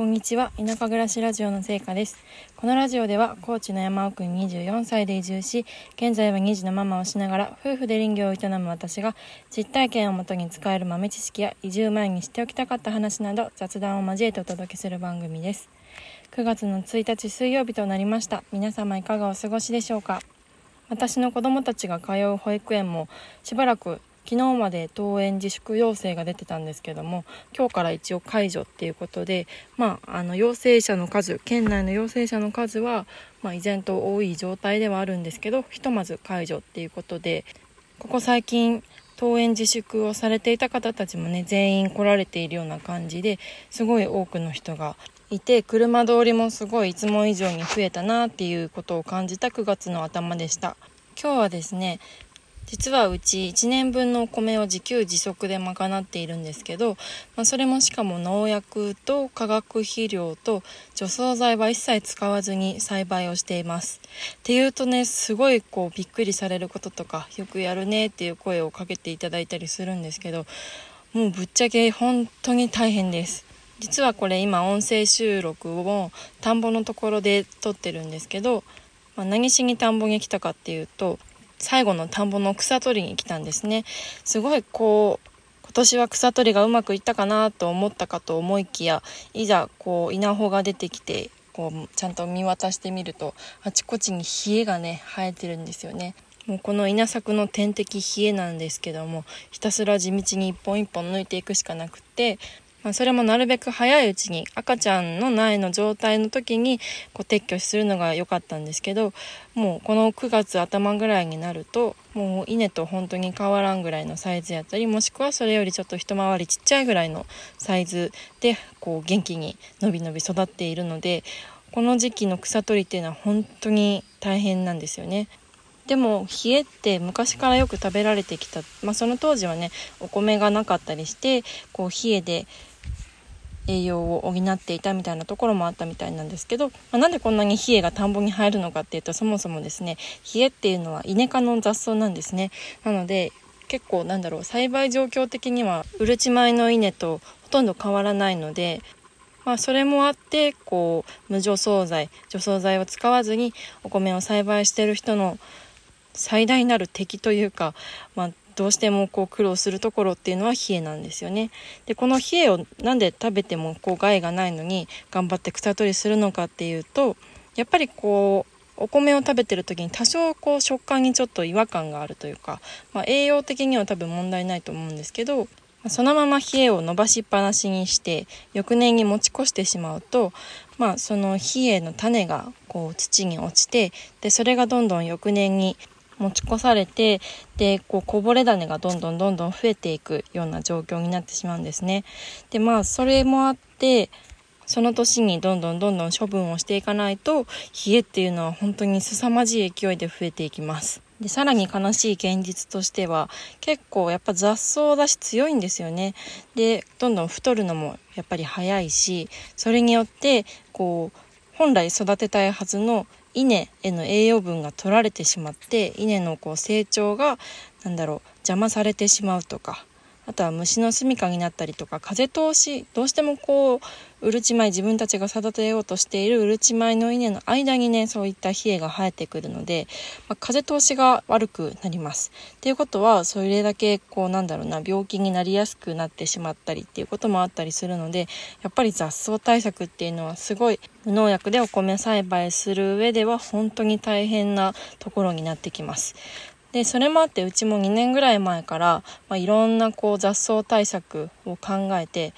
こんにちは。田舎暮らしラジオの成果です。このラジオでは高知の山奥に24歳で移住し現在は2児のママをしながら夫婦で林業を営む私が実体験をもとに使える豆知識や移住前に知っておきたかった話など雑談を交えてお届けする番組です。9月の1日水曜日となりました。皆様いかがお過ごしでしょうか。私の子供たちが通う保育園もしばらく昨日まで登園自粛要請が出てたんですけども今日から一応解除っていうことで、まあ、あの陽性者の数県内の陽性者の数は、まあ、依然と多い状態ではあるんですけどひとまず解除っていうことでここ最近登園自粛をされていた方たちもね全員来られているような感じですごい多くの人がいて車通りもすごいいつも以上に増えたなっていうことを感じた9月の頭でした。今日はですね実はうち1年分のお米を自給自足で賄っているんですけど、まあ、それもしかも農薬と化学肥料と除草剤は一切使わずに栽培をしています。っていうとねすごいこうびっくりされることとかよくやるねっていう声をかけていただいたりするんですけどもうぶっちゃけ本当に大変です。実はこれ今音声収録を田んぼのところで撮ってるんですけど、まあ、何しに田んぼに来たかっていうと最後の田んぼの草取りに来たんですね。すごいこう今年は草取りがうまくいったかなと思ったかと思いきやいざこう稲穂が出てきてこうちゃんと見渡してみるとあちこちに冷えがね生えてるんですよね。もうこの稲作の天敵冷えなんですけどもひたすら地道に一本一本抜いていくしかなくってまあ、それもなるべく早いうちに赤ちゃんの苗の状態の時にこう撤去するのが良かったんですけどもうこの9月頭ぐらいになるともう稲と本当に変わらんぐらいのサイズやったりもしくはそれよりちょっと一回りちっちゃいぐらいのサイズでこう元気に伸び伸び育っているのでこの時期の草取りっていうのは本当に大変なんですよね。でも冷えって昔からよく食べられてきた、まあ、その当時はねお米がなかったりしてこう冷えで栄養を補っていたみたいなところもあったみたいなんですけど、まあ、なんでこんなに冷えが田んぼに入るのかっていうとそもそもですね冷えっていうのはイネ科の雑草なんですね。なので結構なんだろう栽培状況的にはうるち米の稲とほとんど変わらないのでまあ、それもあってこう無除草剤除草剤を使わずにお米を栽培してる人の最大なる敵というか、まあ、どうしてもこう苦労するところっていうのは冷えなんですよね。でこの冷えをなんで食べてもこう害がないのに頑張って草取りするのかっていうとやっぱりこうお米を食べてる時に多少こう食感にちょっと違和感があるというか、まあ、栄養的には多分問題ないと思うんですけどそのまま冷えを伸ばしっぱなしにして翌年に持ち越してしまうと、まあ、その冷えの種がこう土に落ちてでそれがどんどん翌年に持ち越されてでこうこぼれ種がどんどんどんどん増えていくような状況になってしまうんですね。でまあそれもあってその年にどんどんどんどん処分をしていかないと冷えっていうのは本当に凄まじい勢いで増えていきます。でさらに悲しい現実としては結構やっぱ雑草だし強いんですよね。でどんどん太るのもやっぱり早いしそれによってこう本来育てたいはずの稲への栄養分が取られてしまって稲のこう成長が何だろう邪魔されてしまうとかあとは虫の住処になったりとか風通しどうしてもこううるち米自分たちが育てようとしているうるち米の稲の間にねそういった冷えが生えてくるので、まあ、風通しが悪くなります。っていうことはそれだけこうなんだろうな病気になりやすくなってしまったりっていうこともあったりするのでやっぱり雑草対策っていうのはすごい無農薬でお米栽培する上では本当に大変なところになってきます。でそれもあってうちも2年ぐらい前から、まあ、いろんなこう雑草対策を考えて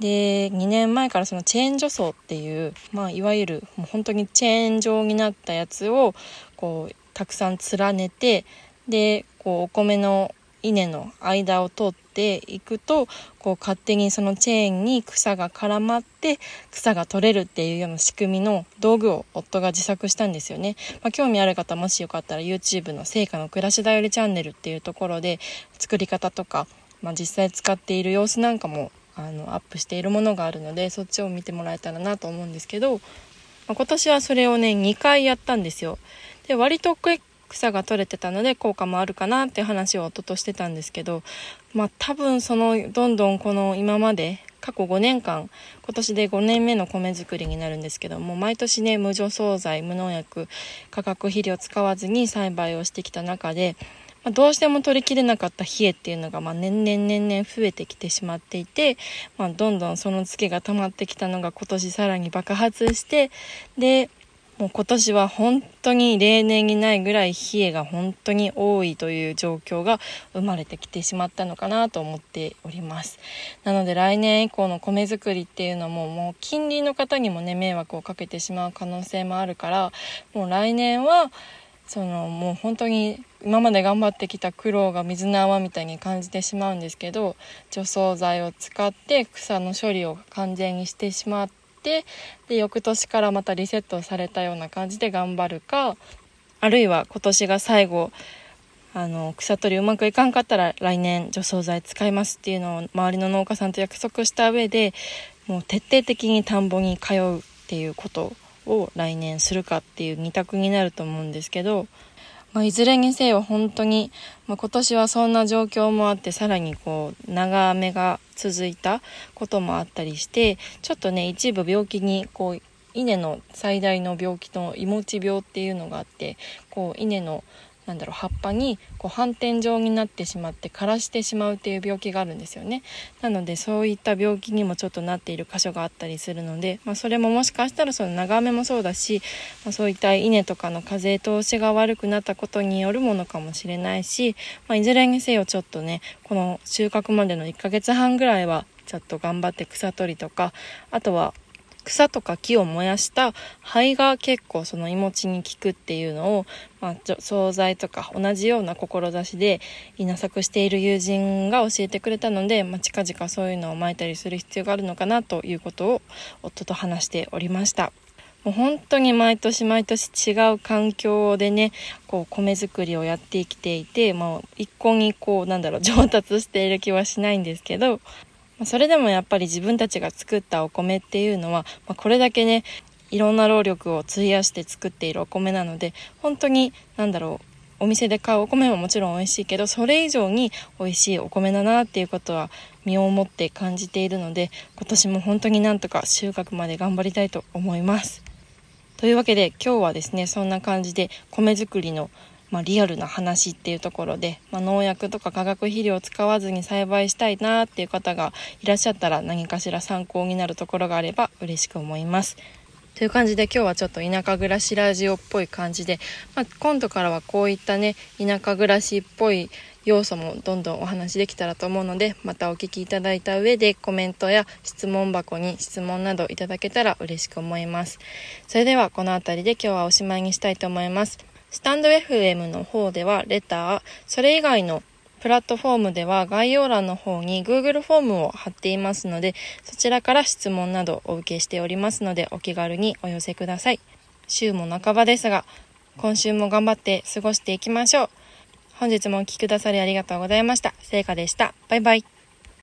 で2年前からそのチェーン除草っていう、まあ、いわゆるもう本当にチェーン状になったやつをこうたくさん連ねてでこうお米の稲の間を通っていくとこう勝手にそのチェーンに草が絡まって草が取れるっていうような仕組みの道具を夫が自作したんですよね、まあ、興味ある方もしよかったら YouTube の「成果の暮らしだよりチャンネル」っていうところで作り方とか、まあ、実際使っている様子なんかもあのアップしているものがあるのでそっちを見てもらえたらなと思うんですけど、まあ、今年はそれをね2回やったんですよ。で割と草が取れてたので効果もあるかなって話を夫としてたんですけどまあ多分そのどんどんこの今まで過去5年間今年で5年目の米作りになるんですけども毎年ね無除草剤無農薬化学肥料使わずに栽培をしてきた中でまあ、どうしても取りきれなかった冷えっていうのが、まあ、年々年々増えてきてしまっていて、まあ、どんどんそのツケが溜まってきたのが今年さらに爆発してでもう今年は本当に例年にないぐらい冷えが本当に多いという状況が生まれてきてしまったのかなと思っております。なので来年以降の米作りっていうのももう近隣の方にもね迷惑をかけてしまう可能性もあるからもう来年はそのもう本当に今まで頑張ってきた苦労が水の泡みたいに感じてしまうんですけど除草剤を使って草の処理を完全にしてしまってで翌年からまたリセットされたような感じで頑張るかあるいは今年が最後あの草取りうまくいかんかったら来年除草剤使いますっていうのを周りの農家さんと約束した上でもう徹底的に田んぼに通うっていうことを来年するかっていう2択になると思うんですけど、まあ、いずれにせよ本当に、まあ、今年はそんな状況もあってさらにこう長雨が続いたこともあったりしてちょっとね一部病気にこう稲の最大の病気のいもち病っていうのがあってこう稲のなんだろう葉っぱにこう反転状になってしまって枯らしてしまうっていう病気があるんですよね。なのでそういった病気にもちょっとなっている箇所があったりするので、まあ、それももしかしたらその長雨もそうだし、まあ、そういった稲とかの風通しが悪くなったことによるものかもしれないし、まあ、いずれにせよちょっとねこの収穫までの1ヶ月半ぐらいはちょっと頑張って草取りとかあとは草とか木を燃やした灰が結構そのいもちに効くっていうのを、まあ、惣菜とか同じような志で稲作している友人が教えてくれたので、まあ、近々そういうのをまいたりする必要があるのかなということを夫と話しておりました。もう本当に毎年毎年違う環境でねこう米作りをやってきていて、まあ、一向にこうなんだろう上達している気はしないんですけどそれでもやっぱり自分たちが作ったお米っていうのは、ま、これだけねいろんな労力を費やして作っているお米なので本当に何だろうお店で買うお米ももちろん美味しいけどそれ以上に美味しいお米だなっていうことは身をもって感じているので今年も本当になんとか収穫まで頑張りたいと思います。というわけで今日はですねそんな感じで米作りのまあ、リアルな話っていうところで、まあ、農薬とか化学肥料を使わずに栽培したいなっていう方がいらっしゃったら何かしら参考になるところがあれば嬉しく思います。という感じで今日はちょっと田舎暮らしラジオっぽい感じで、まあ、今度からはこういったね田舎暮らしっぽい要素もどんどんお話できたらと思うのでまたお聞きいただいた上でコメントや質問箱に質問などいただけたら嬉しく思いますそれではこの辺りで今日はおしまいにしたいと思いますスタンド FM の方ではレター、それ以外のプラットフォームでは概要欄の方に Google フォームを貼っていますので、そちらから質問などお受けしておりますので、お気軽にお寄せください。週も半ばですが、今週も頑張って過ごしていきましょう。本日もお聴きくださりありがとうございました。聖火でした。バイバイ。